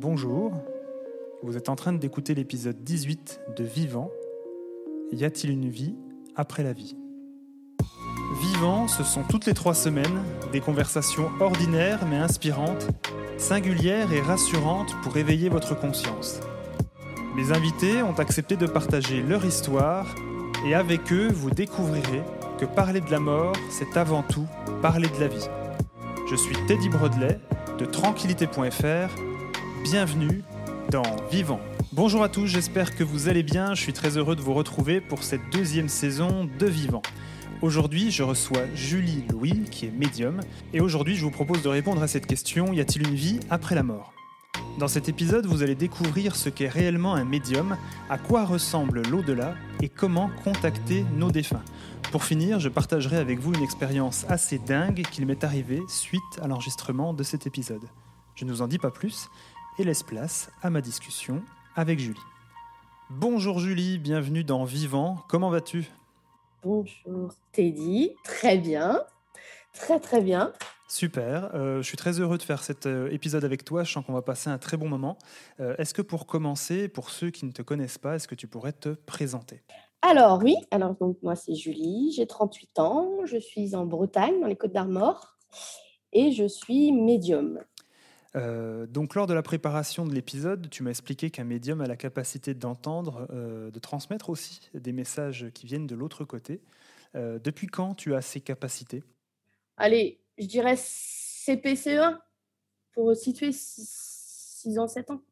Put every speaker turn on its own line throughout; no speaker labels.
Bonjour, vous êtes en train d'écouter l'épisode 18 de Vivant. Y a-t-il une vie après la vie? Vivant, ce sont toutes les trois semaines des conversations ordinaires mais inspirantes, singulières et rassurantes pour éveiller votre conscience. Mes invités ont accepté de partager leur histoire et avec eux, vous découvrirez que parler de la mort, c'est avant tout parler de la vie. Je suis Teddy Brodelet de tranquillité.fr. Bienvenue dans Vivant. Bonjour à tous, j'espère que vous allez bien. Je suis très heureux de vous retrouver pour cette deuxième saison de Vivant. Aujourd'hui, je reçois Julie Louis, qui est médium, et aujourd'hui, je vous propose de répondre à cette question y a-t-il une vie après la mort? Dans cet épisode, vous allez découvrir ce qu'est réellement un médium, à quoi ressemble l'au-delà et comment contacter nos défunts. Pour finir, je partagerai avec vous une expérience assez dingue qu'il m'est arrivée suite à l'enregistrement de cet épisode. Je ne vous en dis pas plus et laisse place à ma discussion avec Julie. Bonjour Julie, bienvenue dans Vivant, comment vas-tu?
Bonjour Teddy, très bien, très très bien.
Super, euh, je suis très heureux de faire cet euh, épisode avec toi, je sens qu'on va passer un très bon moment. Euh, est-ce que pour commencer, pour ceux qui ne te connaissent pas, est-ce que tu pourrais te présenter?
Alors oui, alors donc moi c'est Julie, j'ai 38 ans, je suis en Bretagne, dans les Côtes d'Armor, et je suis médium.
Euh, donc, lors de la préparation de l'épisode, tu m'as expliqué qu'un médium a la capacité d'entendre, euh, de transmettre aussi des messages qui viennent de l'autre côté. Euh, depuis quand tu as ces capacités?
Allez, je dirais CPCE1 pour situer 6 ans, 7 ans.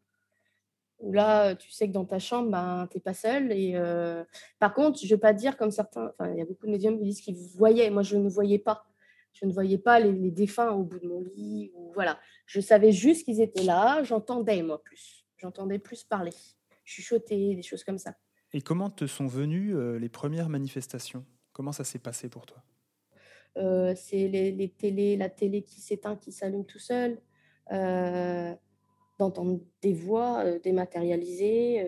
Où là, tu sais que dans ta chambre, ben, tu n'es pas seul. Et, par contre, je ne vais pas dire comme certains, il y a beaucoup de médiums qui disent qu'ils voyaient. Moi, je ne voyais pas. Je ne voyais pas les, défunts au bout de mon lit. Ou, voilà. Je savais juste qu'ils étaient là. J'entendais, moi, plus. J'entendais plus parler. Chuchoter, des choses comme ça.
Et comment te sont venues euh, les premières manifestations? Comment ça s'est passé pour toi?
Euh, C'est les, télés, la télé qui s'éteint, qui s'allume tout seul. Euh, d'entendre des voix dématérialisées.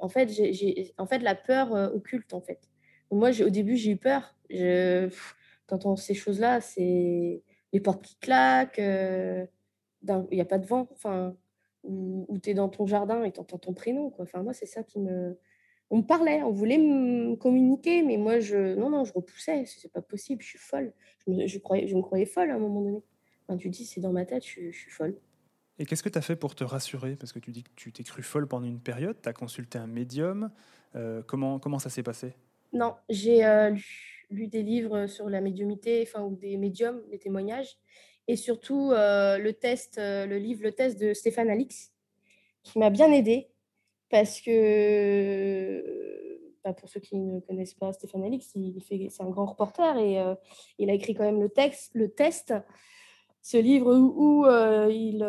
en, fait, j'ai, en fait, la peur occulte, en fait. Moi, au début, j'ai eu peur. Je, t'entends ces choses-là, c'est les portes qui claquent, euh, il n'y a pas de vent, enfin, ou, tu es dans ton jardin et tu entends ton prénom. Quoi. Enfin, moi, c'est ça qui me. On me parlait, on voulait me communiquer, mais moi, je. Non, non, je repoussais, c'est pas possible, je suis folle. Je me, je croyais, je me croyais folle à un moment donné. Enfin, tu dis, c'est dans ma tête, je, suis folle.
Et qu'est-ce que tu as fait pour te rassurer? Parce que tu dis que tu t'es cru folle pendant une période, tu as consulté un médium. Euh, comment, comment ça s'est passé?
Non, j'ai euh, lu lu des livres sur la médiumité, enfin, ou des médiums, des témoignages, et surtout euh, le test, euh, le livre Le test de Stéphane Alix, qui m'a bien aidé parce que, bah, pour ceux qui ne connaissent pas Stéphane Alix, il fait, c'est un grand reporter et euh, il a écrit quand même le texte, le test, ce livre où, il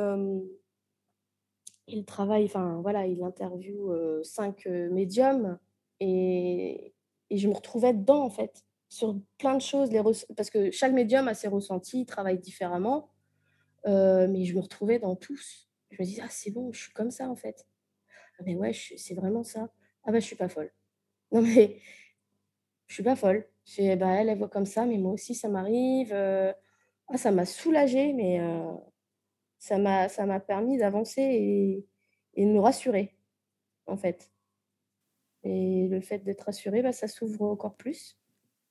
il travaille, enfin voilà, il interviewe cinq médiums et, je me retrouvais dedans en fait sur plein de choses, les parce que chaque médium a ses ressentis, travaille différemment. Euh, mais je me retrouvais dans tous. Je me disais, ah, c'est bon, je suis comme ça en fait. Ah, mais ouais, c'est vraiment ça. Ah, bah, je suis pas folle. Non, mais je suis pas folle. Je bah, elle, elle voit comme ça, mais moi aussi, ça m'arrive. Euh, ah, ça m'a soulagée, mais euh, ça m'a permis d'avancer et, et, de me rassurer, en fait. Et le fait d'être rassurée, bah, ça s'ouvre encore plus.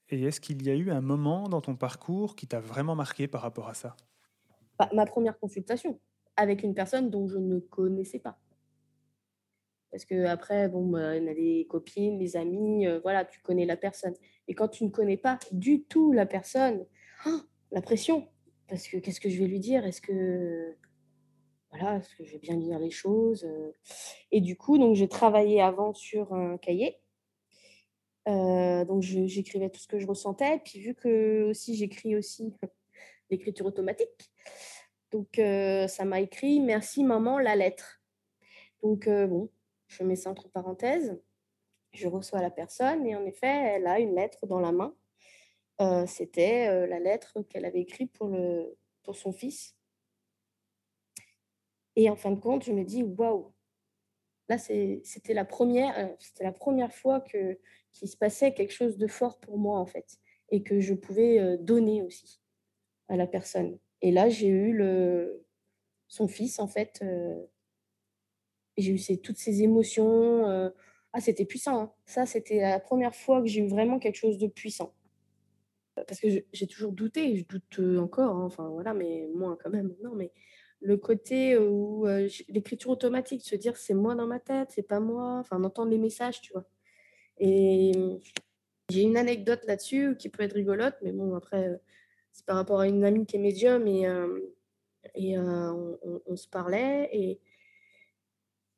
Et est-ce qu'il y a eu un moment dans ton parcours qui t'a vraiment marqué par rapport à ça?
Bah, Ma première consultation avec une personne dont je ne connaissais pas. Parce que après, bon, bah, on a des copines, des amis, euh, voilà, tu connais la personne. Et quand tu ne connais pas du tout la personne, oh, la pression. Parce que qu'est-ce que je vais lui dire? Est-ce que voilà, est-ce que je vais bien dire les choses? Et du coup, donc j'ai travaillé avant sur un cahier euh, donc j'écrivais tout ce que je ressentais. Puis vu que aussi j'écris aussi l'écriture automatique, donc euh, ça m'a écrit merci maman la lettre. Donc euh, bon, je mets ça entre parenthèses. Je reçois la personne et en effet elle a une lettre dans la main. C'était la lettre qu'elle avait écrite pour le pour son fils. Et en fin de compte, je me dis waouh. Là, c'était la première, c'était la première fois que qu'il se passait quelque chose de fort pour moi, en fait, et que je pouvais euh, donner aussi à la personne. Et là, j'ai eu le, son fils, en fait, euh, j'ai eu ces, toutes ces émotions. Euh, ah, c'était puissant. Hein. Ça, c'était la première fois que j'ai eu vraiment quelque chose de puissant. Parce que j'ai toujours douté, je doute encore, hein, enfin voilà, mais moins quand même. Non, mais le côté où l'écriture automatique, se dire c'est moi dans ma tête, c'est pas moi, enfin d'entendre les messages, tu vois. Et j'ai une anecdote là-dessus qui peut être rigolote, mais bon, après, c'est par rapport à une amie qui est médium et, et on, se parlait et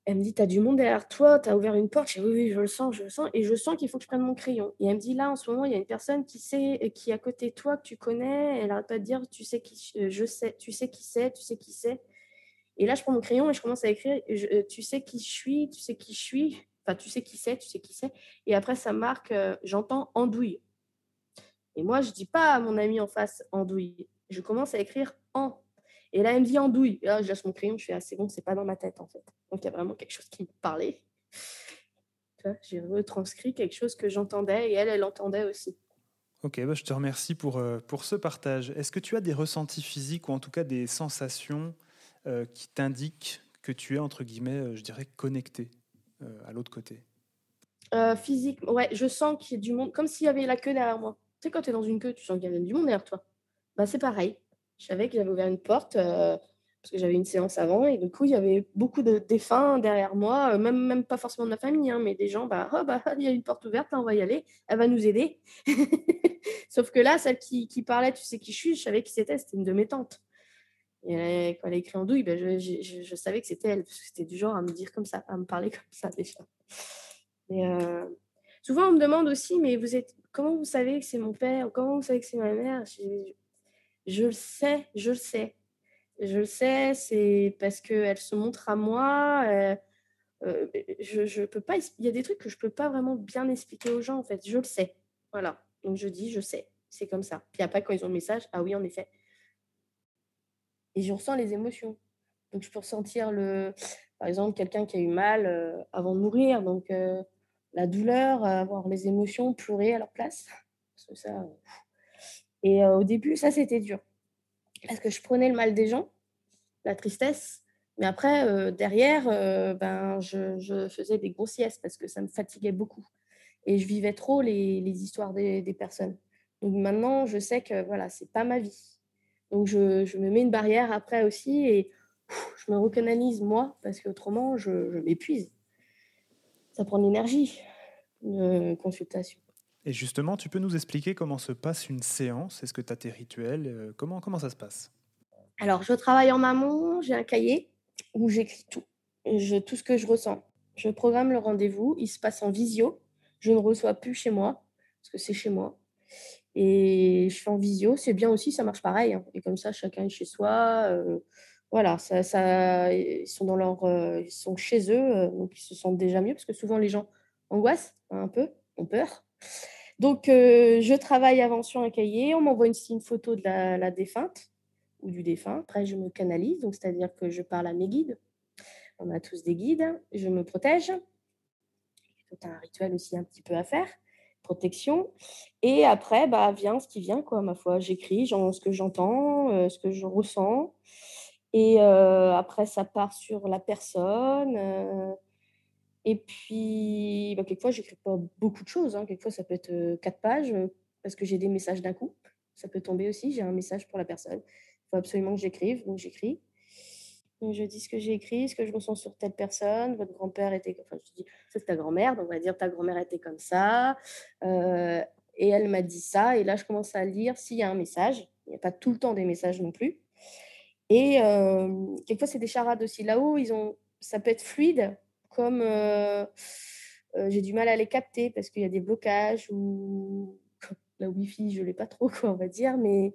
elle me dit, tu as du monde derrière toi, tu as ouvert une porte. Je dis, oui, oui, je le sens, je le sens. Et je sens qu'il faut que je prenne mon crayon. Et elle me dit, là, en ce moment, il y a une personne qui sait, qui est à côté de toi, que tu connais. Elle n'arrête pas de dire, tu sais qui euh, je sais, tu sais qui c'est, tu sais qui c'est. Et là, je prends mon crayon et je commence à écrire, euh, tu sais qui je suis, tu sais qui je suis. Enfin, tu sais qui c'est, tu sais qui c'est. Et après, ça marque, euh, j'entends andouille. Et moi, je dis pas à mon ami en face andouille. Je commence à écrire en et là, elle me dit andouille. Et là, je laisse mon crayon, je fais, ah, c'est bon, c'est pas dans ma tête, en fait. Donc, il y a vraiment quelque chose qui me parlait. J'ai retranscrit quelque chose que j'entendais et elle, elle entendait aussi.
Ok, bah, je te remercie pour, euh, pour ce partage. Est-ce que tu as des ressentis physiques ou en tout cas des sensations euh, qui t'indiquent que tu es, entre guillemets, euh, je dirais, connecté à l'autre côté?
Physique, ouais, je sens qu'il y a du monde, comme s'il y avait la queue derrière moi. Tu sais, quand tu es dans une queue, tu sens qu'il y a du monde derrière toi. Bah, c'est pareil. Je savais qu'il avait ouvert une porte euh, parce que j'avais une séance avant et du coup, il y avait beaucoup de défunts derrière moi, euh, même, même pas forcément de ma famille, hein, mais des gens, bah, oh, bah, il y a une porte ouverte, on va y aller, elle va nous aider. Sauf que là, celle qui, qui, parlait, tu sais qui je suis, je savais qui c'était, c'était une de mes tantes. Et quand elle a écrit en douille, bah, je, je, savais que c'était elle, parce que c'était du genre à me dire comme ça, à me parler comme ça déjà. Et, euh, souvent, on me demande aussi, mais vous êtes, comment vous savez que c'est mon père, comment vous savez que c'est ma mère? Je le sais, je le sais. Je le sais, c'est parce qu'elle se montre à moi. Euh, euh, je, je peux pas. Il y a des trucs que je peux pas vraiment bien expliquer aux gens, en fait. Je le sais. Voilà. Donc je dis, je sais. C'est comme ça. Puis après, quand ils ont le message, ah oui, en effet. Et je ressens les émotions. Donc je peux ressentir le. Par exemple, quelqu'un qui a eu mal euh, avant de mourir. Donc la douleur, avoir les émotions, pleurer à leur place. Parce que ça. Et au début, ça, c'était dur. Parce que je prenais le mal des gens, la tristesse. Mais après, derrière, ben, je, faisais des grossiesses parce que ça me fatiguait beaucoup. Et je vivais trop les, histoires des, personnes. Donc maintenant, je sais que voilà, c'est pas ma vie. Donc je, me mets une barrière après aussi et je me recanalise moi parce qu'autrement, je, je m'épuise. Ça prend de l'énergie, une consultation.
Et justement, tu peux nous expliquer comment se passe une séance? Est-ce que tu as tes rituels? Euh, comment, ça se passe?
Alors, je travaille en amont, j'ai un cahier où j'écris tout, je, tout ce que je ressens. Je programme le rendez-vous, il se passe en visio. Je ne reçois plus chez moi, parce que c'est chez moi. Et je fais en visio, c'est bien aussi, ça marche pareil. Hein. Et comme ça, chacun est chez soi. Euh, voilà, ça, ça, ils sont dans leur, euh, ils sont chez eux, donc ils se sentent déjà mieux, parce que souvent les gens angoissent un peu, ont peur. Donc, euh, je travaille avant sur un cahier. On m'envoie une, une, photo de la, défunte ou du défunt. Après, je me canalise, donc c'est-à-dire que je parle à mes guides. On a tous des guides. Je me protège. C'est un rituel aussi un petit peu à faire. Protection. Et après, bah, vient ce qui vient, quoi, ma foi. J'écris ce que j'entends, euh, ce que je ressens. Et euh, après, ça part sur la personne et puis, bah, quelquefois, je n'écris pas beaucoup de choses. Hein. Quelquefois, ça peut être quatre pages parce que j'ai des messages d'un coup. Ça peut tomber aussi. J'ai un message pour la personne. Il faut absolument que j'écrive. Donc, j'écris. Je dis ce que j'ai écrit, ce que je ressens sur telle personne. Votre grand-père était. Enfin, je dis, c'est ta grand-mère. Donc, on va dire, ta grand-mère était comme ça. et elle m'a dit ça. Et là, je commence à lire s'il y a un message. Il n'y a pas tout le temps des messages non plus. Et quelquefois, c'est des charades aussi. Là-haut, ils ont... ça peut être fluide comme euh, euh, j'ai du mal à les capter parce qu'il y a des blocages ou la Wi-Fi, je ne l'ai pas trop, quoi, on va dire, mais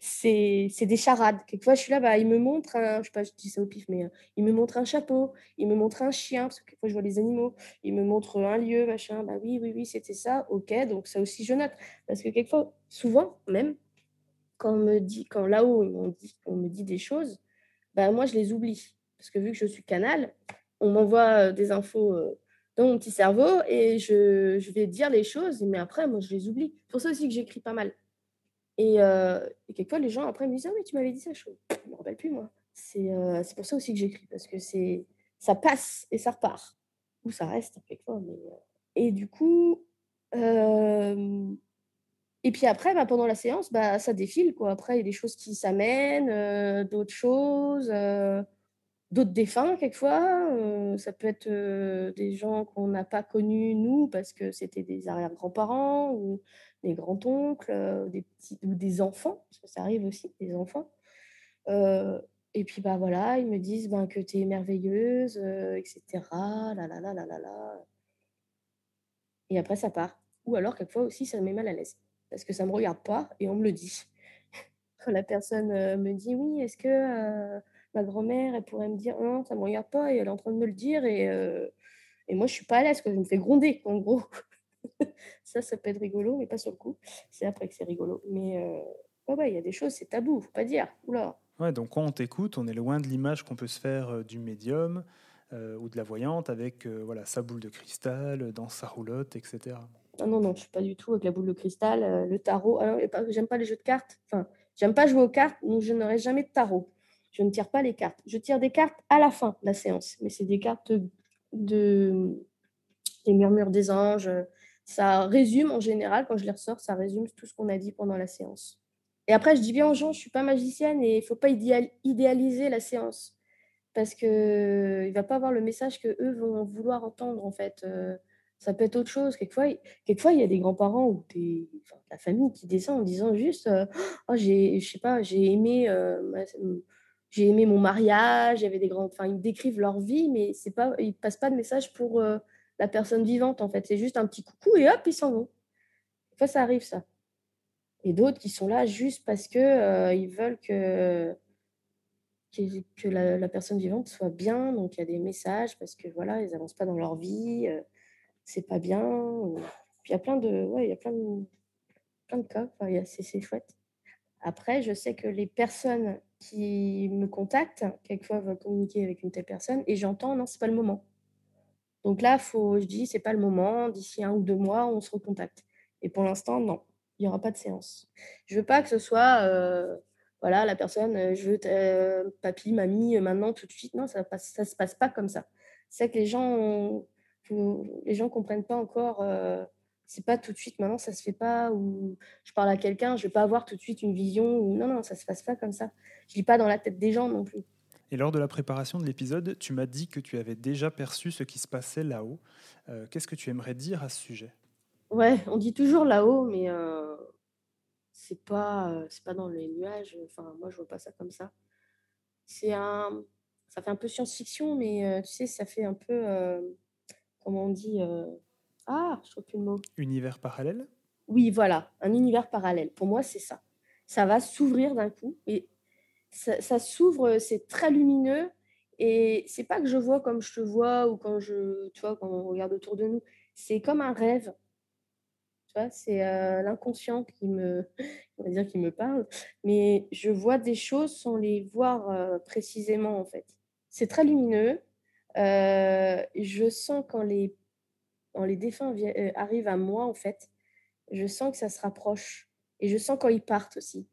c'est des charades. Quelquefois, je suis là, bah, il me montre un, je sais pas, je dis ça au pif, mais euh, me montre un chapeau, il me montre un chien, parce que quelquefois, je vois les animaux, il me montre un lieu, machin, bah oui, oui, oui, c'était ça, ok, donc ça aussi, je note. Parce que quelquefois, souvent, même, quand on me dit, quand là-haut, on, on me dit des choses, bah, moi, je les oublie. Parce que vu que je suis canal, on m'envoie des infos dans mon petit cerveau et je, vais dire les choses, mais après, moi, je les oublie. C'est pour ça aussi que j'écris pas mal. Et, quelquefois, les gens après me disent Ah oui, tu m'avais dit ça, je ne me rappelle plus, moi. C'est pour ça aussi que j'écris, parce que ça passe et ça repart. Ou ça reste quelquefois. Mais... Et du coup, et puis après, bah, pendant la séance, bah, ça défile. Quoi. Après, il y a des choses qui s'amènent, d'autres choses, d'autres défunts quelquefois. ça peut être des gens qu'on n'a pas connus, nous, parce que c'était des arrière-grands-parents ou des grands-oncles, des petits, ou des enfants, parce que ça arrive aussi, des enfants. et puis, bah, voilà, ils me disent ben, que tu es merveilleuse, etc. Là, là, là, là, là. Et après, ça part. Ou alors, quelquefois aussi, ça me met mal à l'aise parce que ça ne me regarde pas et on me le dit. La personne euh, me dit oui, est-ce que euh, ma grand-mère, elle pourrait me dire non, ça ne me regarde pas et elle est en train de me le dire et, euh, et moi, je ne suis pas à l'aise, que je me fais gronder, en gros. ça, ça peut être rigolo, mais pas sur le coup. C'est après que c'est rigolo. Mais ouais, il y a des choses, c'est tabou, faut pas dire. Oula.
Ouais, donc quand on t'écoute, on est loin de l'image qu'on peut se faire du médium ou de la voyante avec voilà, sa boule de cristal dans sa roulotte, etc.
Non, non, non, je suis pas du tout avec la boule de cristal, euh, le tarot. Alors, j'aime pas les jeux de cartes. Enfin, j'aime pas jouer aux cartes, donc je n'aurai jamais de tarot. Je ne tire pas les cartes. Je tire des cartes à la fin de la séance, mais c'est des cartes de des murmures des anges. Ça résume en général, quand je les ressors, ça résume tout ce qu'on a dit pendant la séance. Et après, je dis bien aux gens, je suis pas magicienne et il faut pas idéaliser la séance parce que il va pas avoir le message que eux vont vouloir entendre en fait. Euh, ça peut être autre chose. Quelquefois, quelquefois il y a des grands-parents ou des, la famille qui descend en disant juste oh, j'ai, je sais pas, j'ai aimé, euh, j'ai aimé mon mariage, avait des grands. Enfin, ils décrivent leur vie, mais c'est pas, ils passent pas de message pour euh, la personne vivante, en fait. C'est juste un petit coucou et hop, ils s'en vont. Fois, ça arrive, ça. Et d'autres qui sont là juste parce que euh, ils veulent que que, la, la, personne vivante soit bien. Donc, il y a des messages parce que voilà, ils n'avancent pas dans leur vie c'est pas bien. Puis il y a plein de, ouais, il y a plein de, plein de cas. Enfin, c'est chouette. Après, je sais que les personnes qui me contactent, quelquefois veulent communiquer avec une telle personne, et j'entends, non, c'est pas le moment. Donc là, faut, je dis, c'est pas le moment. D'ici un ou deux mois, on se recontacte. Et pour l'instant, non, il n'y aura pas de séance. Je veux pas que ce soit, euh, voilà, la personne, euh, je veux euh, papy, mamie, maintenant, tout de suite. Non, ça ne ça se passe pas comme ça. C'est que les gens ont, les gens comprennent pas encore. Euh, c'est pas tout de suite, maintenant ça se fait pas, ou je parle à quelqu'un, je vais pas avoir tout de suite une vision, ou non, non, ça se passe pas comme ça. Je lis pas dans la tête des gens non plus.
Et lors de la préparation de l'épisode, tu m'as dit que tu avais déjà perçu ce qui se passait là-haut. Euh, qu'est-ce que tu aimerais dire à ce sujet?
Ouais, on dit toujours là-haut, mais euh, c'est pas, euh, c'est pas dans les nuages. Enfin, moi, je vois pas ça comme ça. C'est un, ça fait un peu science-fiction, mais tu sais, ça fait un peu comment on dit euh, Ah, je trouve plus le mot.
Univers parallèle?
Oui, voilà, un univers parallèle. Pour moi, c'est ça. Ça va s'ouvrir d'un coup. Et ça, s'ouvre, c'est très lumineux. Et c'est pas que je vois comme je te vois ou quand je, tu vois, quand on regarde autour de nous. C'est comme un rêve. Tu vois, c'est euh, l'inconscient qui me, on va dire, qui me parle. Mais je vois des choses sans les voir euh, précisément en fait. C'est très lumineux. Euh, je sens quand les, quand les défunts euh, arrivent à moi, en fait, je sens que ça se rapproche. Et je sens quand ils partent aussi.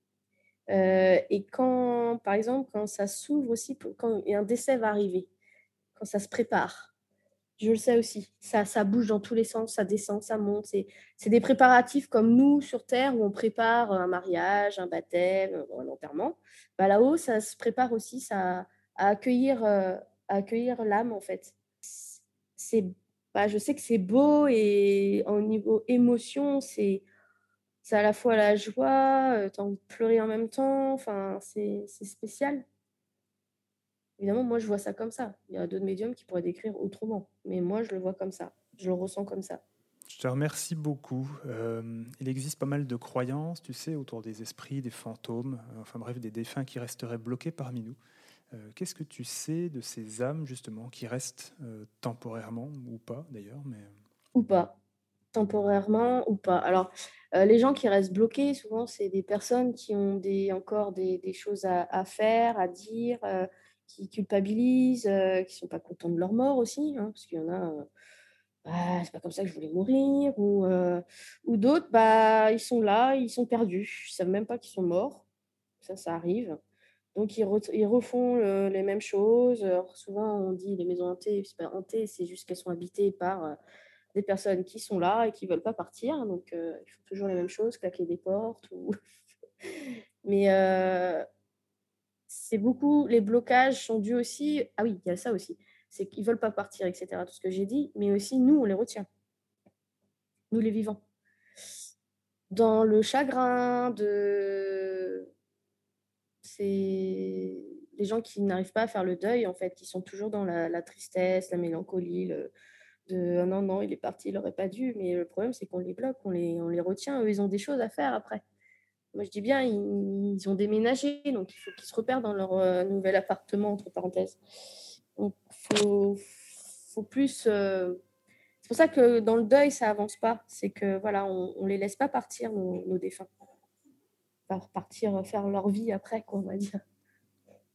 Euh, et quand, par exemple, quand ça s'ouvre aussi, quand un décès va arriver, quand ça se prépare, je le sais aussi. Ça, ça bouge dans tous les sens, ça descend, ça monte. C'est des préparatifs comme nous sur Terre où on prépare un mariage, un baptême, un enterrement. Bah, Là-haut, ça se prépare aussi ça, à accueillir accueillir l'âme en fait. C'est, bah, je sais que c'est beau et au niveau émotion, c'est, à la fois la joie, euh, tu as envie de pleurer en même temps, enfin, c'est, c'est spécial. Évidemment, moi, je vois ça comme ça. Il y a d'autres médiums qui pourraient décrire autrement, mais moi, je le vois comme ça. Je le ressens comme ça.
Je te remercie beaucoup. Euh, il existe pas mal de croyances, tu sais, autour des esprits, des fantômes, enfin bref, des défunts qui resteraient bloqués parmi nous. Euh, qu'est-ce que tu sais de ces âmes, justement, qui restent euh, temporairement, ou pas d'ailleurs mais... Euh
ou pas. Temporairement ou pas. Alors, les gens qui restent bloqués, souvent, c'est des personnes qui ont des, encore des, des choses à, faire, à dire, qui culpabilisent, qui ne sont pas contents de leur mort aussi, hein, parce qu'il y en a, bah, c'est pas comme ça que je voulais mourir, ou, ou d'autres, bah, ils sont là, ils sont perdus, ils ne savent même pas qu'ils sont morts. Ça, ça arrive. Donc, ils, refont les mêmes choses. souvent, on dit les maisons hantées, c'est pas hantées, c'est juste qu'elles sont habitées par euh, des personnes qui sont là et qui ne veulent pas partir. Donc, euh, ils font toujours les mêmes choses, claquer des portes. Mais euh, c'est beaucoup, les blocages sont dus aussi. Ah oui, il y a ça aussi. C'est qu'ils ne veulent pas partir, etc. Tout ce que j'ai dit. Mais aussi, nous, on les retient. Nous, les vivants. Dans le chagrin, de c'est les gens qui n'arrivent pas à faire le deuil, en fait, qui sont toujours dans la, tristesse, la mélancolie, le, de oh non, non, il est parti, il n'aurait pas dû. Mais le problème, c'est qu'on les bloque, on les, on les retient. Eux, ils ont des choses à faire après. Moi, je dis bien, ils, ont déménagé, donc il faut qu'ils se repèrent dans leur euh, nouvel appartement, entre parenthèses. Donc, il faut, faut, plus. Euh, c'est pour ça que dans le deuil, ça avance pas. C'est que voilà, on ne les laisse pas partir, nos, nos défunts partir faire leur vie après, quoi, on va dire.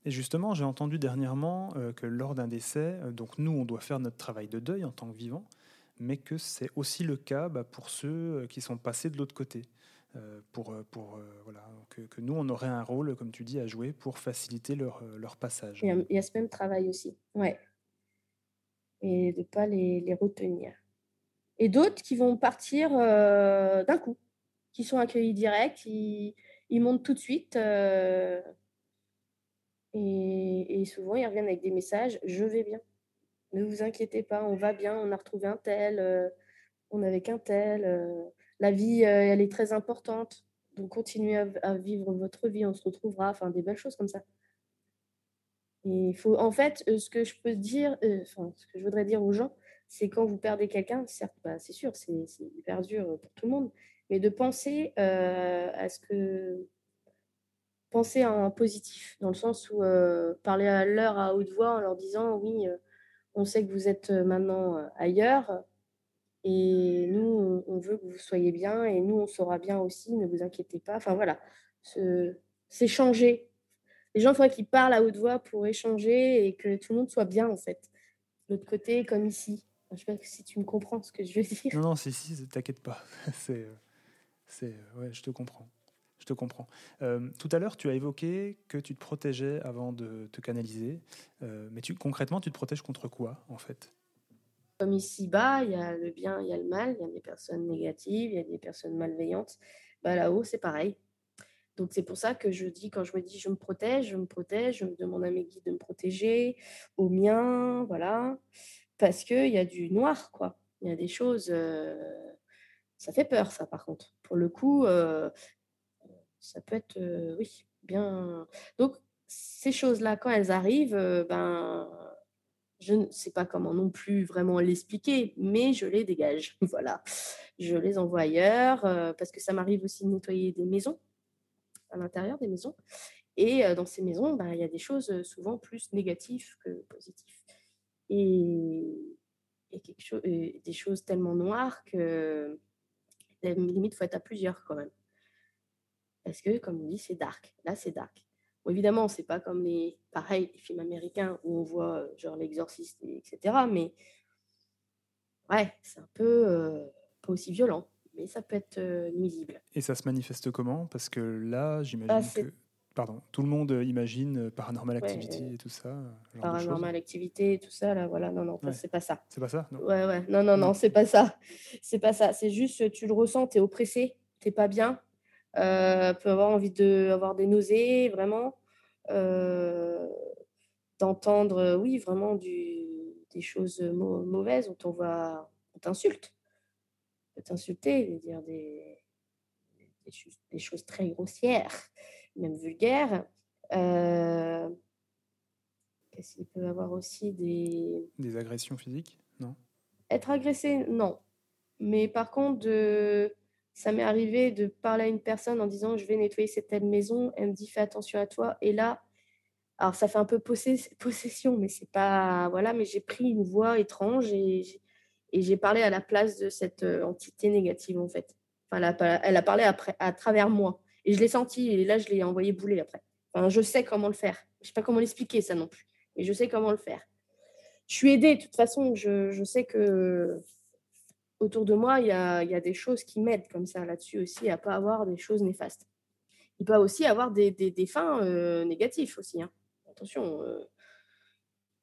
Et justement, j'ai entendu dernièrement euh, que lors d'un décès, euh, donc nous, on doit faire notre travail de deuil en tant que vivant, mais que c'est aussi le cas bah, pour ceux euh, qui sont passés de l'autre côté. pour, pour voilà, que, que, nous, on aurait un rôle, comme tu dis, à jouer pour faciliter leur, leur passage.
Il y, a, ce même travail aussi, ouais. Et de ne pas les, les, retenir. Et d'autres qui vont partir d'un coup, qui sont accueillis direct, qui, ils montent tout de suite. Euh, et, souvent, ils reviennent avec des messages Je vais bien. Ne vous inquiétez pas, on va bien, on a retrouvé un tel, euh, on avait qu'un tel. Euh, la vie, elle est très importante. Donc, continuez à, vivre votre vie, on se retrouvera. Enfin, des belles choses comme ça. Et il faut, en fait, ce que je peux dire, enfin, ce que je voudrais dire aux gens, c'est quand vous perdez quelqu'un, certes, bah, c'est sûr, c'est hyper dur pour tout le monde, mais de penser euh, à ce que penser en positif, dans le sens où euh, parler à l'heure à haute voix en leur disant oui, euh, on sait que vous êtes maintenant ailleurs et nous, on veut que vous soyez bien et nous, on sera bien aussi, ne vous inquiétez pas. Enfin voilà, c'est changer. Les gens, il faudrait qu'ils parlent à haute voix pour échanger et que tout le monde soit bien en fait. De l'autre côté, comme ici. Je ne sais pas si tu me comprends ce que je veux dire.
Non, non, si, si, t'inquiète pas. c'est. Euh, je te comprends. Je te comprends. Euh, tout à l'heure, tu as évoqué que tu te protégeais avant de te canaliser. Euh, mais concrètement, tu te protèges contre quoi, en fait?
Comme ici-bas, il y a le bien, il y a le mal. Il y a des personnes négatives, il y a des personnes malveillantes. Bah, Là-haut, c'est pareil. Donc, c'est pour ça que je dis, quand je me dis je me protège, je me protège, je demande à mes guides de me protéger, aux miens, voilà. Parce qu'il y a du noir, quoi. Il y a des choses ça fait peur, ça, par contre. Pour le coup, euh, ça peut être, euh, oui, bien. Donc, ces choses-là, quand elles arrivent, euh, ben, je ne sais pas comment non plus vraiment l'expliquer, mais je les dégage. voilà. Je les envoie ailleurs parce que ça m'arrive aussi de nettoyer des maisons, à l'intérieur des maisons. Et dans ces maisons, ben, il y a des choses souvent plus négatives que positives. Et, et quelque chose, des choses tellement noires que limite, il faut être à plusieurs quand même. Parce que, comme on dit, c'est dark. Là, c'est dark. Bon, évidemment, c'est pas comme les, pareil, les films américains où on voit euh, genre l'exorciste, etc. Mais ouais, c'est un peu euh, pas aussi violent, mais ça peut être euh, nuisible.
Et ça se manifeste comment? Parce que là, j'imagine bah, que pardon, tout le monde imagine paranormal activité et tout ça.
Paranormal activité et tout ça, là, voilà, non, non, c'est pas ça.
C'est pas ça?
Non. Ouais, ouais, non, non, non, c'est pas ça. C'est pas ça. C'est juste, tu le ressens, tu es oppressé, tu pas bien, euh, peut avoir envie d'avoir des nausées, vraiment. Euh, d'entendre, oui, vraiment du, des choses mauvaises, on t'envoie, on t'insulte. On peut t'insulter, dire des, des, des choses très grossières même vulgaire. Euh, qu'est-ce qu'il peut avoir aussi des...
Des agressions physiques Non?
Être agressé, non. Mais par contre, de... ça m'est arrivé de parler à une personne en disant je vais nettoyer cette telle maison. Elle me dit fais attention à toi. Et là, alors ça fait un peu possession, mais c'est pas. Voilà, mais j'ai pris une voix étrange et j'ai parlé à la place de cette euh, entité négative en fait. Enfin, elle a, elle a parlé après, à travers moi. Et je l'ai senti, et là, je l'ai envoyé bouler après. Enfin, je sais comment le faire. Je ne sais pas comment l'expliquer, ça non plus. Mais je sais comment le faire. Je suis aidée, de toute façon. Je, sais que autour de moi, il y a, des choses qui m'aident comme ça là-dessus aussi, à pas avoir des choses néfastes. il peut aussi avoir des, fins euh, négatifs aussi. Hein. Attention, euh,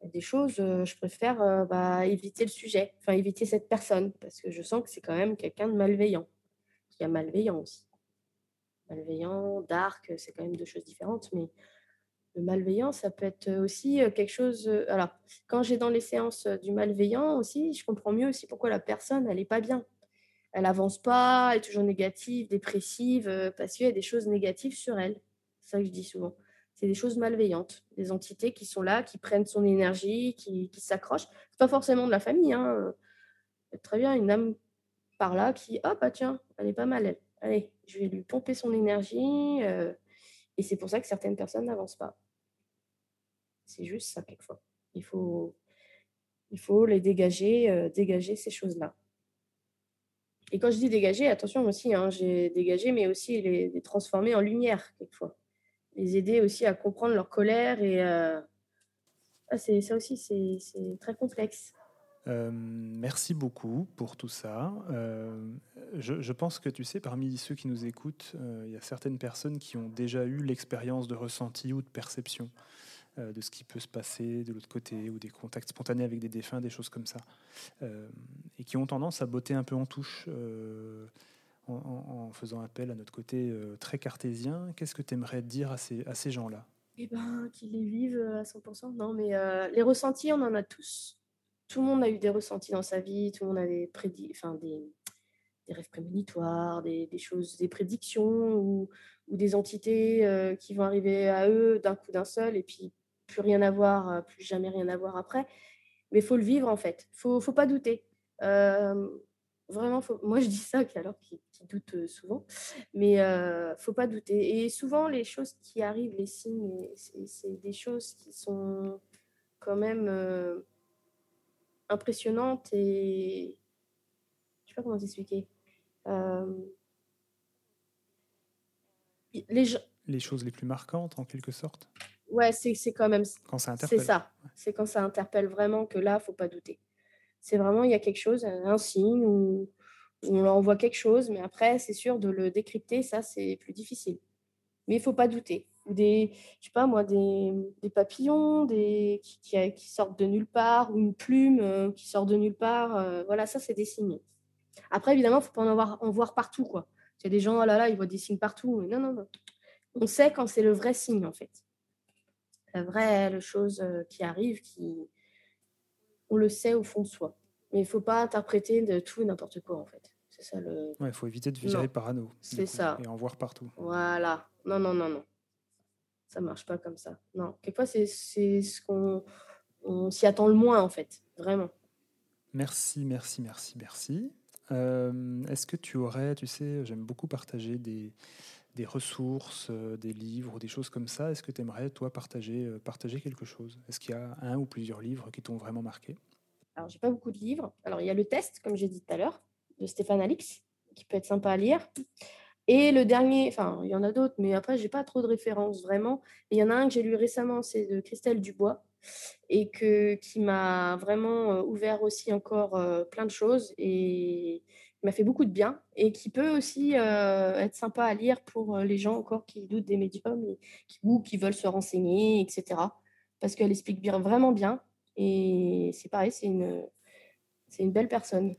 des choses, euh, je préfère bah, éviter le sujet, enfin éviter cette personne, parce que je sens que c'est quand même quelqu'un de malveillant. Il y a malveillant aussi. Malveillant, dark, c'est quand même deux choses différentes, mais le malveillant, ça peut être aussi quelque chose. Alors, quand j'ai dans les séances du malveillant aussi, je comprends mieux aussi pourquoi la personne, elle n'est pas bien elle avance pas, elle est toujours négative, dépressive, euh, parce qu'il y a des choses négatives sur elle. C'est ça que je dis souvent. C'est des choses malveillantes, des entités qui sont là, qui prennent son énergie, qui, qui s'accrochent. C'est pas forcément de la famille. Hein. Très bien, une âme par là qui, hop, ah, tiens, elle est pas mal, elle. Allez, je vais lui pomper son énergie. Euh, et c'est pour ça que certaines personnes n'avancent pas. C'est juste ça, quelquefois. Il faut, il faut les dégager, euh, dégager ces choses-là. Et quand je dis dégager, attention aussi, hein, j'ai dégagé, mais aussi les, transformer en lumière, quelquefois. Les aider aussi à comprendre leur colère. Et ah, ça aussi, c'est, très complexe.
Euh, merci beaucoup pour tout ça. Euh, je, pense que tu sais, parmi ceux qui nous écoutent, il y a certaines personnes qui ont déjà eu l'expérience de ressenti ou de perception. Euh, de ce qui peut se passer de l'autre côté, ou des contacts spontanés avec des défunts, des choses comme ça, euh, et qui ont tendance à botter un peu en touche euh, en, faisant appel à notre côté très cartésien. Qu'est-ce que tu aimerais dire à ces, à ces gens-là?
Eh ben, qu'ils les vivent à 100%. Non, mais les ressentis, on en a tous. Tout le monde a eu des ressentis dans sa vie, tout le monde a des, rêves prémonitoires, des, choses, des prédictions ou, des entités qui vont arriver à eux d'un coup d'un seul et puis plus rien à voir, euh, plus jamais rien à voir après. Mais faut le vivre en fait. Faut, faut pas douter. Euh, vraiment, moi je dis ça alors qui, qui doute euh, souvent, mais euh, faut pas douter. Et souvent les choses qui arrivent, les signes, c'est des choses qui sont quand même impressionnantes et je sais pas comment t'expliquer.
les, les choses les plus marquantes en quelque sorte
ouais, c'est quand même.
Quand ça interpelle.
C'est ça. C'est quand ça interpelle vraiment que là, faut pas douter. C'est vraiment, il y a quelque chose, un signe ou on leur envoie quelque chose, mais après, c'est sûr, de le décrypter, ça, c'est plus difficile. Mais il faut pas douter. Des, je sais pas moi, des, des papillons des, qui, qui, sortent de nulle part, ou une plume euh, qui sort de nulle part. Euh, voilà, ça, c'est des signes. Après, évidemment, il faut pas en, avoir, en voir partout. quoi. Il y a des gens, oh là là, ils voient des signes partout. non, non, non. On sait quand c'est le vrai signe, en fait la vraie chose euh, qui arrive, qui on le sait au fond de soi. Mais il ne faut pas interpréter de tout et n'importe quoi, en fait. C'est ça le.
il faut éviter de viser parano.
C'est ça.
Et en voir partout.
Voilà. Non, non, non, non. Ça marche pas comme ça. Non. Quelquefois, c'est ce qu'on on s'y attend le moins, en fait. Vraiment.
Merci, merci, merci, merci. Euh, est-ce que tu aurais, tu sais, j'aime beaucoup partager des, des ressources, euh, des livres, des choses comme ça. Est-ce que tu aimerais, toi, partager, euh, partager quelque chose? Est-ce qu'il y a un ou plusieurs livres qui t'ont vraiment marqué?
Alors, j'ai pas beaucoup de livres. Alors, il y a le test, comme j'ai dit tout à l'heure, de Stéphane Alix, qui peut être sympa à lire. Et le dernier, enfin, il y en a d'autres, mais après, j'ai pas trop de références vraiment. Il y en a un que j'ai lu récemment, c'est de Christelle Dubois, et que, qui m'a vraiment euh, ouvert aussi encore plein de choses. Et m'a fait beaucoup de bien et qui peut aussi euh, être sympa à lire pour euh, les gens encore qui doutent des médiums qui, ou qui veulent se renseigner, etc. Parce qu'elle explique bien, vraiment bien et c'est pareil, c'est une, c'est une belle personne.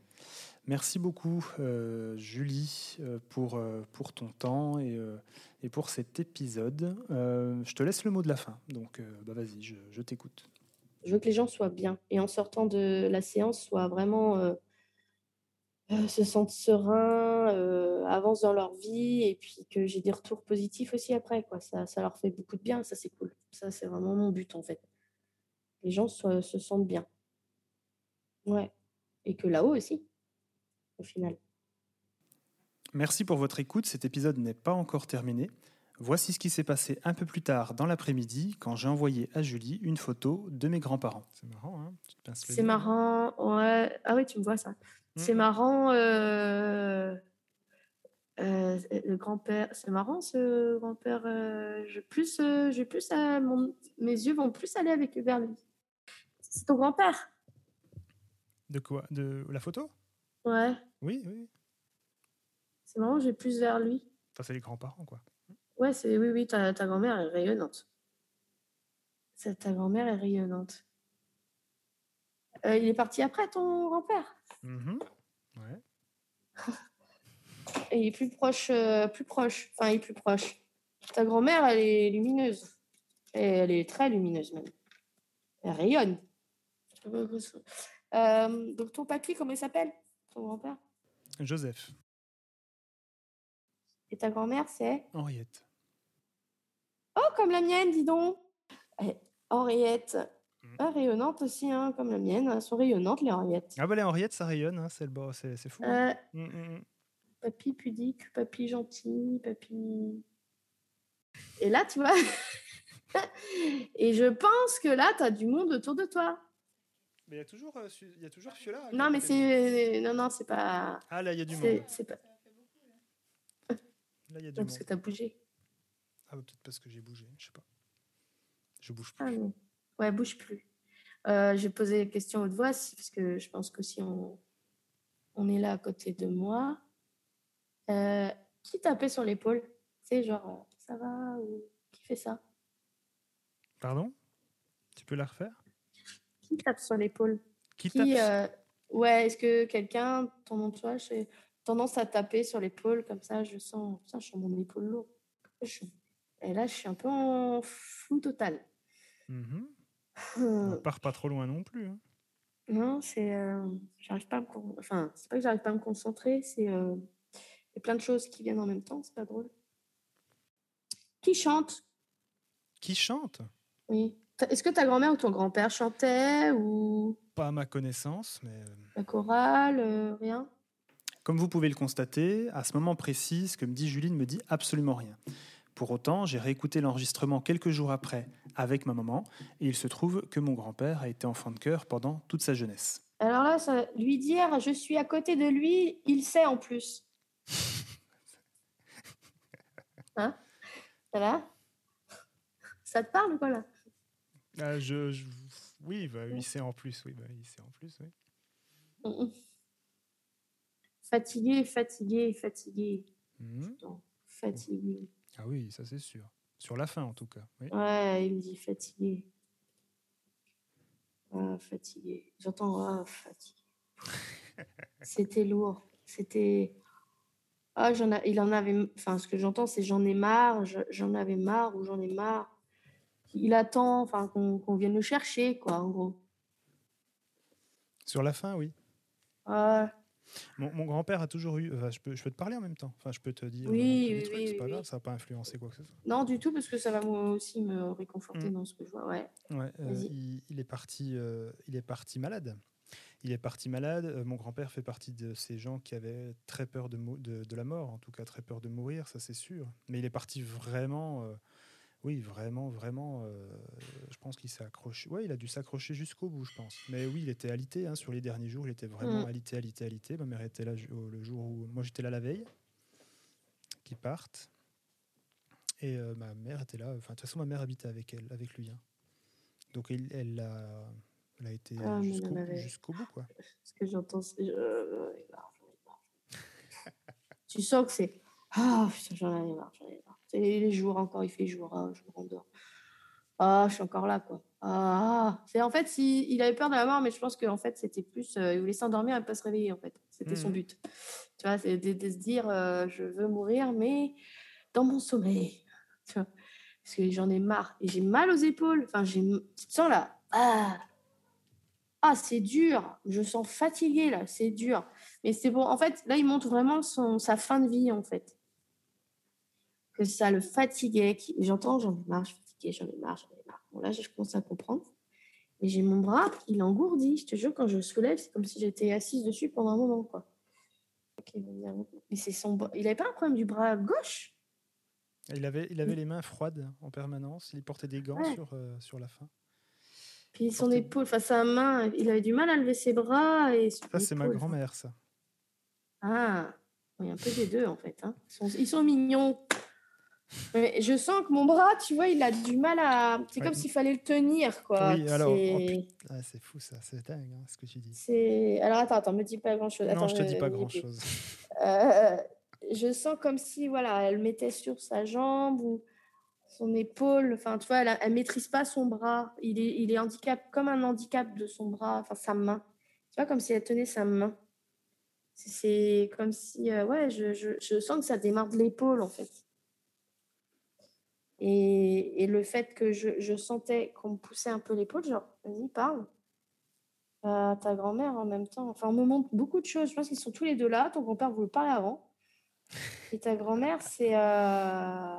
Merci beaucoup, euh, Julie, pour, pour ton temps et, et pour cet épisode. je te laisse le mot de la fin, donc bah vas-y, je, t'écoute.
Je veux que les gens soient bien et en sortant de la séance, soient vraiment euh, se sentent sereins, euh, avancent dans leur vie et puis que j'ai des retours positifs aussi après. Quoi. Ça, ça leur fait beaucoup de bien, ça c'est cool. Ça c'est vraiment mon but en fait. Les gens se, se sentent bien. Ouais. Et que là-haut aussi, au final.
Merci pour votre écoute. Cet épisode n'est pas encore terminé. Voici ce qui s'est passé un peu plus tard dans l'après-midi quand j'ai envoyé à Julie une photo de mes grands-parents.
C'est marrant, hein C'est marrant, ouais. Ah oui, tu me vois ça. C'est mmh. marrant. Euh, euh, le grand-père, c'est marrant ce grand-père. Euh, je plus, j'ai plus à mon, mes yeux vont plus aller avec vers lui. C'est ton grand-père.
De quoi? De la photo?
Ouais.
Oui, oui.
C'est marrant, j'ai plus vers lui.
Enfin, c'est les grands-parents, quoi.
Ouais, c'est oui, oui, ta, ta grand-mère est rayonnante. Ça, Ta grand-mère est rayonnante. Euh, il est parti après ton grand-père?
Mhm. Ouais.
Et il est plus proche, euh, plus proche. Enfin, il est plus proche. Ta grand-mère, elle est lumineuse. Et elle est très lumineuse même. Elle rayonne. Euh, donc ton papy, comment il s'appelle? Ton grand-père?
Joseph,
Et ta grand-mère, c'est?
Henriette.
Oh, comme la mienne, dis donc Eh, Henriette.
Mm.
Rayonnante aussi, hein, comme la mienne. Elles sont rayonnantes, les Henriettes.
Ah bah les Henriette, ça rayonne, hein, c'est le beau- c'est c'est fou. hein.
Euh,
mm, mm.
papy pudique, papy gentil, papy. Et là, tu vois. Et je pense que là, tu as du monde autour de toi.
Mais il y a toujours, euh, il y a toujours Fiola.
Non, mais c'est. Non, non, c'est pas.
Ah là, il y a du monde.
c'est pas.
Là, il y a du
Non, parce
monde.
que tu as bougé.
Ah peut-être parce que j'ai bougé, je sais pas. Je bouge
Ah
plus.
non. Ouais, bouge plus. Euh, J'ai posé la question haute voix parce que je pense que si on, on est là à côté de moi, euh, qui tapait sur l'épaule? Tu sais, genre, euh, ça va ou qui fait ça?
Pardon? Tu peux la refaire?
Qui tape sur l'épaule
Qui,
Qui,
tape
euh, Ouais, est-ce que quelqu'un, ton entourage, j'ai tendance à taper sur l'épaule comme ça Je sens, putain, je sens mon épaule lourde. Et là, je suis un peu en flou total. Euh,
On part pas trop loin non plus. hein.
Non, c'est. euh, j'arrive pas à me. con- Enfin, c'est pas que j'arrive pas à me concentrer, c'est. euh, Il y a plein de choses qui viennent en même temps, c'est pas drôle. Qui chante?
Qui chante?
Oui. Est-ce que ta grand-mère ou ton grand-père chantait ou?
Pas à ma connaissance, mais euh,
la chorale euh, Rien?
Comme vous pouvez le constater, à ce moment précis, ce que me dit Julie ne me dit absolument rien. Pour autant, j'ai réécouté l'enregistrement quelques jours après avec ma maman, et il se trouve que mon grand-père a été enfant de cœur pendant toute sa jeunesse.
Alors là, ça, lui dire je suis à côté de lui, il sait en plus. Hein? Ça va? Ça te parle ou quoi là?
Ah, je, je- Oui, bah, il sait en plus, oui, bah, il sait en plus, oui.
Fatigué, fatigué, fatigué.
Mhm.
Fatigué.
Ah oui, ça c'est sûr. Sur la fin, en tout cas. oui.
Ouais, il me dit fatigué. Ah, fatigué. J'entends ah, fatigué. C'était lourd. C'était. Ah, j'en a... il en avait. Enfin, ce que j'entends, c'est j'en ai marre, je- j'en avais marre ou j'en ai marre. Il attend enfin, qu'on qu'on vienne le chercher, quoi, en gros.
Sur la fin, oui.
Ah,
Mon, mon grand-père a toujours eu. enfin, je, peux, je peux te parler en même temps. Enfin, je peux te dire.
Oui,
euh,
oui, oui,
c'est pas
oui,
grave, ça n'a pas influencé quoi que ce soit.
non, du tout, parce que ça va moi aussi me réconforter
Mm.
dans ce que je vois. Ouais.
Ouais, euh, il, il est parti, euh, il est parti malade. Il est parti malade. Euh, mon grand-père fait partie de ces gens qui avaient très peur de, de, de la mort, en tout cas très peur de mourir, ça c'est sûr. Mais il est parti vraiment, euh, oui, vraiment, vraiment. euh, je pense qu'il s'est accroché. Ouais, il a dû s'accrocher jusqu'au bout, je pense. Mais oui, il était alité hein, sur les derniers jours. Il était vraiment
Mm.
alité, alité, alité. Ma mère était là le jour où moi j'étais là la veille, qu'ils partent. Et euh, ma mère était là. Enfin, de toute façon, ma mère habitait avec elle, avec lui. hein. Donc il- elle a, elle a été
Ah,
jusqu'au
avait-
bout, quoi.
Ce que j'entends, c'est. euh, tu sens que c'est. Ah, putain, j'en ai marre, j'en ai marre. C'est les jours encore, il fait jour, ah, je me rendors. Ah, je suis encore là, quoi. Ah, c'est en fait, si, il avait peur de la mort, mais je pense qu'en fait, c'était plus. euh, il voulait s'endormir et pas se réveiller, en fait. C'était son
Mhm.
but. Tu vois, c'est de, de se dire, euh, je veux mourir, mais dans mon sommeil. Tu vois, parce que j'en ai marre. Et j'ai mal aux épaules. Enfin, j'ai. Tu te sens là. Ah, ah, c'est dur. Je sens fatiguée là. C'est dur. Mais c'est bon. En fait, là, il montre vraiment son, sa fin de vie en fait. Que ça le fatiguait. J'entends, j'en ai marre, je suis fatiguée, j'en ai marre, j'en ai marre. Bon, là, je commence à comprendre. Mais j'ai mon bras, il engourdit. Je te jure, quand je soulève, c'est comme si j'étais assise dessus pendant un moment, quoi. Ok, il va venir. Mais c'est son bras. Il avait pas un problème du bras gauche?
Il avait, il avait les mains froides en permanence. Il portait des gants
Ouais.
sur, euh, sur la fin.
Puis son
Portait-
épaule, enfin sa main, il avait du mal à lever ses bras. Et
Ça, c'est ma grand-mère, ça.
Ah, il y a un peu des deux en fait. hein. Ils, sont, ils sont mignons. Mais je sens que mon bras, tu vois, il a du mal à. C'est
Ouais.
comme s'il fallait le tenir, quoi.
Oui, alors, oh,
C'est-
Ah, c'est fou, ça. C'est dingue, hein, ce que tu dis.
Alors attends, attends, me dis pas grand chose.
non, je te dis pas grand-chose.
Euh, je sens comme si voilà, elle mettait sur sa jambe ou son épaule. Enfin, tu vois, elle, elle maîtrise pas son bras. Il est, il est handicap, comme un handicap de son bras, enfin sa main. Tu vois, comme si elle tenait sa main. C'est comme si, euh, ouais, je, je, je, sens que ça démarre de l'épaule en fait. Et, et, le fait que je, je sentais qu'on me poussait un peu l'épaule, genre, vas-y, parle. à ta grand-mère en même temps. Enfin, on me montre beaucoup de choses. Je pense qu'ils sont tous les deux là. Ton grand-père voulait parler avant. Et ta grand-mère, c'est. Euh...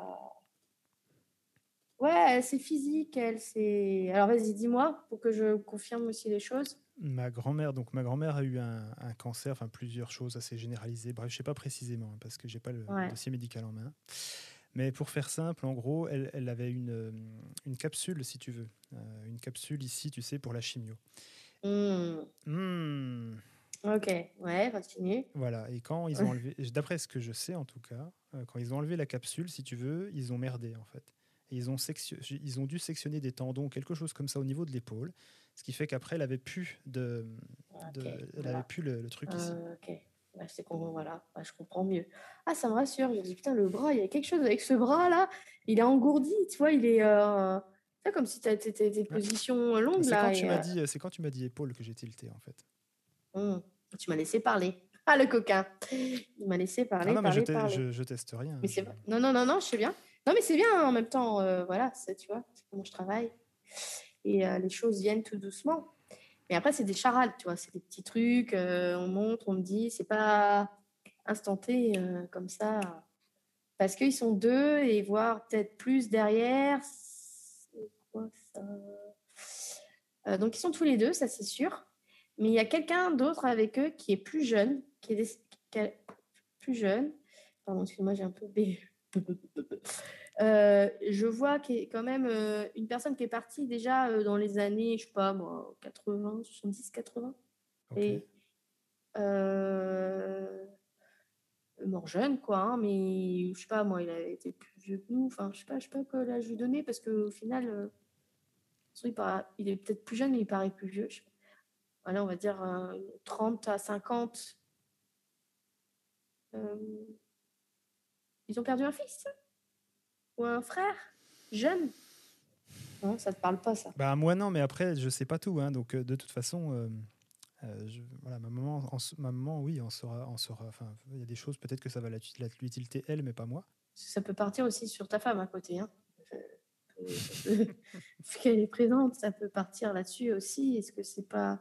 Ouais, c'est physique, elle. c'est... Alors, vas-y, dis-moi pour que je confirme aussi les choses.
Ma grand-mère, donc ma grand-mère a eu un, un, cancer, enfin plusieurs choses assez généralisées. Bref, je sais pas précisément hein, parce que j'ai pas le ouais. dossier médical en main. Mais pour faire simple, en gros, elle, elle avait une, une, capsule, si tu veux, euh, une capsule ici, tu sais, pour la chimio.
Mmh.
Mmh.
Ok, ouais, continue.
Voilà, et quand ils ont enlevé, d'après ce que je sais en tout cas, euh, quand ils ont enlevé la capsule, si tu veux, ils ont merdé en fait. Et ils ont, section... ils ont dû sectionner des tendons, quelque chose comme ça au niveau de l'épaule, ce qui fait qu'après elle avait plus de, elle
voilà.
avait plus le, le truc ici.
Euh, c'est voilà, je comprends mieux. Ah, ça me rassure. Je me dis putain, le bras, il y a quelque chose avec ce bras là. Il est engourdi, tu vois, il est. Euh... Comme si tu étais des positions longues
C'est
là.
quand, tu
et,
m'as
euh,
dit, c'est quand tu m'as dit épaule que j'ai tilté en fait.
hum, Tu m'as laissé parler. Ah, le coquin. Il m'a laissé parler.
Ah non, mais
parler,
je,
parler.
je, je teste rien.
Mais
Je-.
Non, non, non, non, je sais bien. Non, mais c'est bien hein, en même temps. euh, voilà, tu vois, c'est comment je travaille. Et euh, les choses viennent tout doucement. Mais après, c'est des charades, tu vois. C'est des petits trucs. euh, on montre, on me dit. C'est pas instanté euh, comme ça. Parce qu'ils sont deux et voire peut-être plus derrière. C'est quoi ça? Euh, Donc, ils sont tous les deux, ça c'est sûr. Mais il y a quelqu'un d'autre avec eux qui est plus jeune, qui est plus jeune. Pardon, excuse-moi, j'ai un peu Euh, je vois qu'il y a quand même euh, une personne qui est partie déjà euh, dans les années, je sais pas moi, 80, 70, 80.
Ok.
Et mort jeune, quoi, hein, mais je sais pas, moi, il a été plus vieux que nous. Enfin, je sais pas, je sais pas quel âge lui donner parce qu'au final, il, est peut-être plus jeune, mais il paraît plus vieux. Je sais pas. Voilà, on va dire euh, 30 à 50. Euh, ils ont perdu un fils Ou un frère Jeune Non, ça te parle pas, ça.
Bah moi non, mais après je sais pas tout, hein, donc euh, de toute façon, euh, euh, je- voilà, ma maman, en, ma maman, oui, on saura, on saura. Enfin, il y a des choses peut-être que ça va la- elle, mais pas moi.
Ça peut partir aussi sur ta femme à côté. Hein. Vu qu'elle est présente, ça peut partir là-dessus aussi. Est-ce que c'est pas.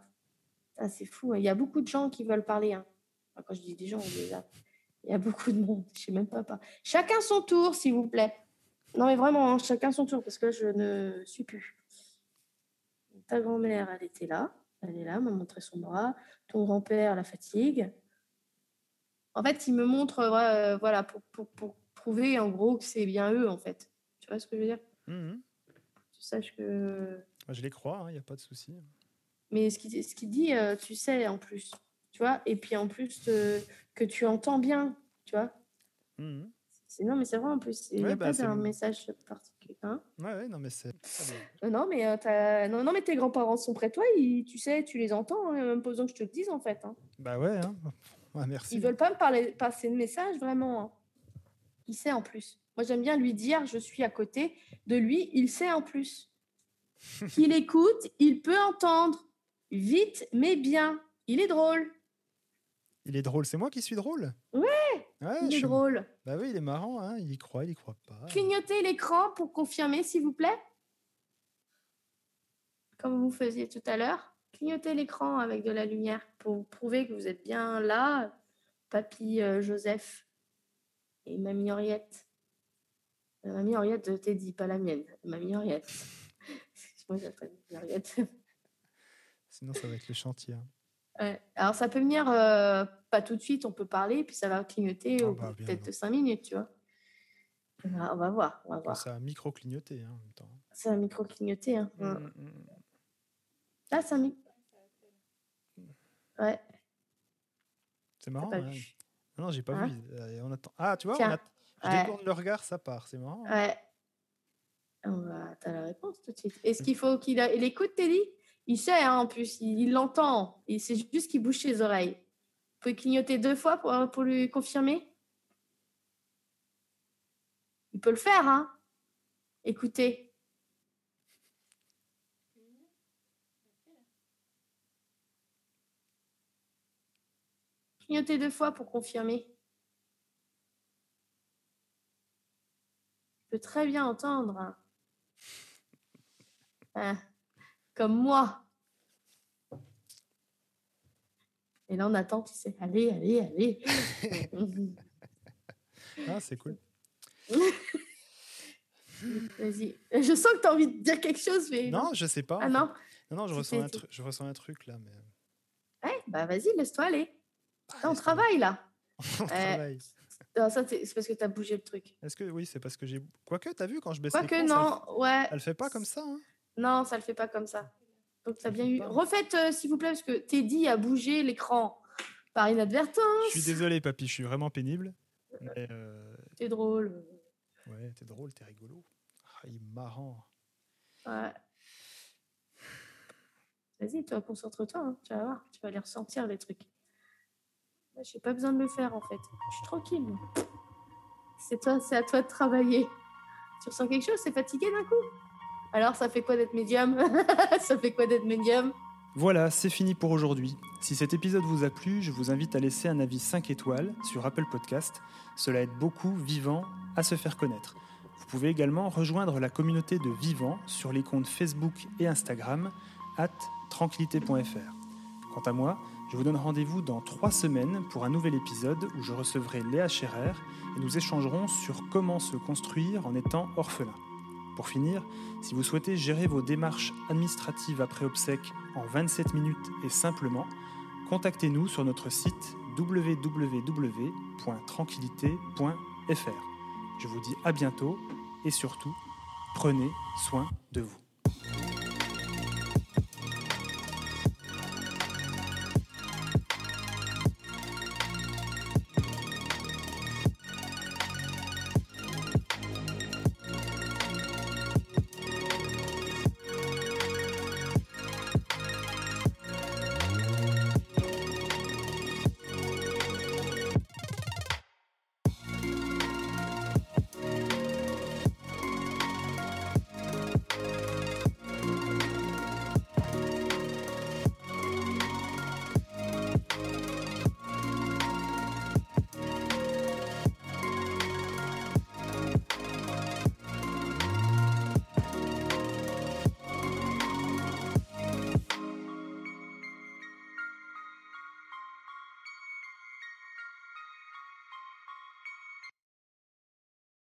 Ah, c'est fou. hein? Il y a beaucoup de gens qui veulent parler. hein. Enfin, quand je dis des gens, déjà, il y a beaucoup de monde. Je sais même pas. pas. Chacun son tour, s'il vous plaît. Non, mais vraiment, hein, chacun son tour, parce que je ne suis plus. Ta grand-mère, elle était là. Elle est là, m'a montré son bras. Ton grand-père, la fatigue. En fait, il me montre, euh, euh, voilà, pour, pour, pour prouver en gros que c'est bien eux, en fait. Tu vois ce que je veux dire?
Mhm.
Tu saches que.
Moi, je les crois, il n'y a pas de souci.
Mais ce qu'il ce qu'il dit, euh, tu sais en plus. Tu vois? Et puis en plus, euh, que tu entends bien. Tu vois?
Mhm.
Non, mais c'est vrai en plus. Il n'y
Ouais,
a
bah,
pas d'un
le-
message particulier. Hein
Ouais, ouais, non, mais c'est.
non, mais, euh, non, non, mais tes grands-parents sont près de toi. Ils, tu sais, tu les entends. Hein, même pas besoin que je te le dise, en fait. hein.
Bah ouais, hein. Ouais, merci.
Ils veulent pas me parler, passer de message, vraiment. hein. Il sait en plus. Moi, j'aime bien lui dire, je suis à côté de lui, il sait en plus. Qu'il écoute, il peut entendre. Vite, mais bien. Il est drôle.
Il est drôle, c'est moi qui suis drôle?
Ouais,
Ouais,
Il est drôle.
Bah oui, il est marrant, hein. Il y croit, il y croit pas.
Clignotez l'écran pour confirmer, s'il vous plaît. Comme vous faisiez tout à l'heure. Clignotez l'écran avec de la lumière pour prouver que vous êtes bien là, papy euh, Joseph et mamie Henriette. Mamie Henriette de Teddy, pas la mienne. Mamie Henriette. Moi, j'appelle Henriette.
Sinon, ça va être le chantier. hein.
Ouais. Alors, ça peut venir euh, pas tout de suite, on peut parler, puis ça va clignoter
Ah
au
bah,
peut-être de cinq minutes, tu vois. On va, voir, on va voir.
Ça a micro-clignoté hein, en même temps.
C'est un micro clignoté. Hein. Ouais.
Mhm, mhm.
Là, c'est un micro. Ouais,
C'est marrant.
pas
hein.
vu.
Non, j'ai pas
Hein
vu. Euh, on attend. Ah, tu vois, on a- je
Ouais.
détourne le regard, ça part. C'est marrant.
Ouais. On va... T'as la réponse tout de suite. Est-ce qu'il faut qu'il a... il écoute, Teddy? Il sait, hein, en plus, il il l'entend. Et c'est juste qu'il bouge ses oreilles. Vous pouvez clignoter deux fois pour, lui confirmer? Il peut le faire, hein Écoutez. Clignotez deux fois pour confirmer. Il peut très bien entendre. hein. Comme moi. Et là, on attend, tu sais. Allez, allez, allez.
Ah, c'est cool.
Vas-y. Je sens que tu as envie de dire quelque chose, mais.
Non, je sais pas.
Ah non.
Non, non, je
Tu
ressens, un
tu-
je ressens un truc là. Mais...
Ouais, bah vas-y, laisse-toi aller.
Ah,
Là, on travaille, là.
on travaille.
Non, ça, c'est parce que tu as bougé le truc.
Est-ce que oui, c'est parce que j'ai. Quoique, t'as vu quand je baisse les
Quoique,
l'écran, ça
non, ouais.
Elle fait pas comme ça. Hein
Non, ça le fait pas comme ça. Donc, tu as bien eu. Refaites, euh, s'il vous plaît, parce que Teddy a bougé l'écran par inadvertance.
je suis désolé, papy, je suis vraiment pénible. Euh,
C'est drôle.
ouais, t'es drôle, t'es rigolo. Ah, il est marrant.
Ouais. Vas-y, toi, concentre-toi. hein, Tu vas voir, tu vas les ressentir, les trucs. J'ai pas besoin de le faire, en fait. Je suis tranquille. C'est toi, c'est à toi de travailler. Tu ressens quelque chose C'est fatigué d'un coup? Alors, ça fait quoi d'être médium Ça fait quoi d'être médium
Voilà, c'est fini pour aujourd'hui. Si cet épisode vous a plu, je vous invite à laisser un avis 5 étoiles sur Apple Podcast. Cela aide beaucoup Vivant à se faire connaître. Vous pouvez également rejoindre la communauté de Vivant sur les comptes Facebook et Instagram at tranquillité.fr. Quant à moi, je vous donne rendez-vous dans trois semaines pour un nouvel épisode où je recevrai Léa Scherer et nous échangerons sur comment se construire en étant orphelin. Pour finir, si vous souhaitez gérer vos démarches administratives après obsèques en 27 minutes et simplement, contactez-nous sur notre site www.tranquillité.fr. Je vous dis à bientôt et surtout, prenez soin de vous.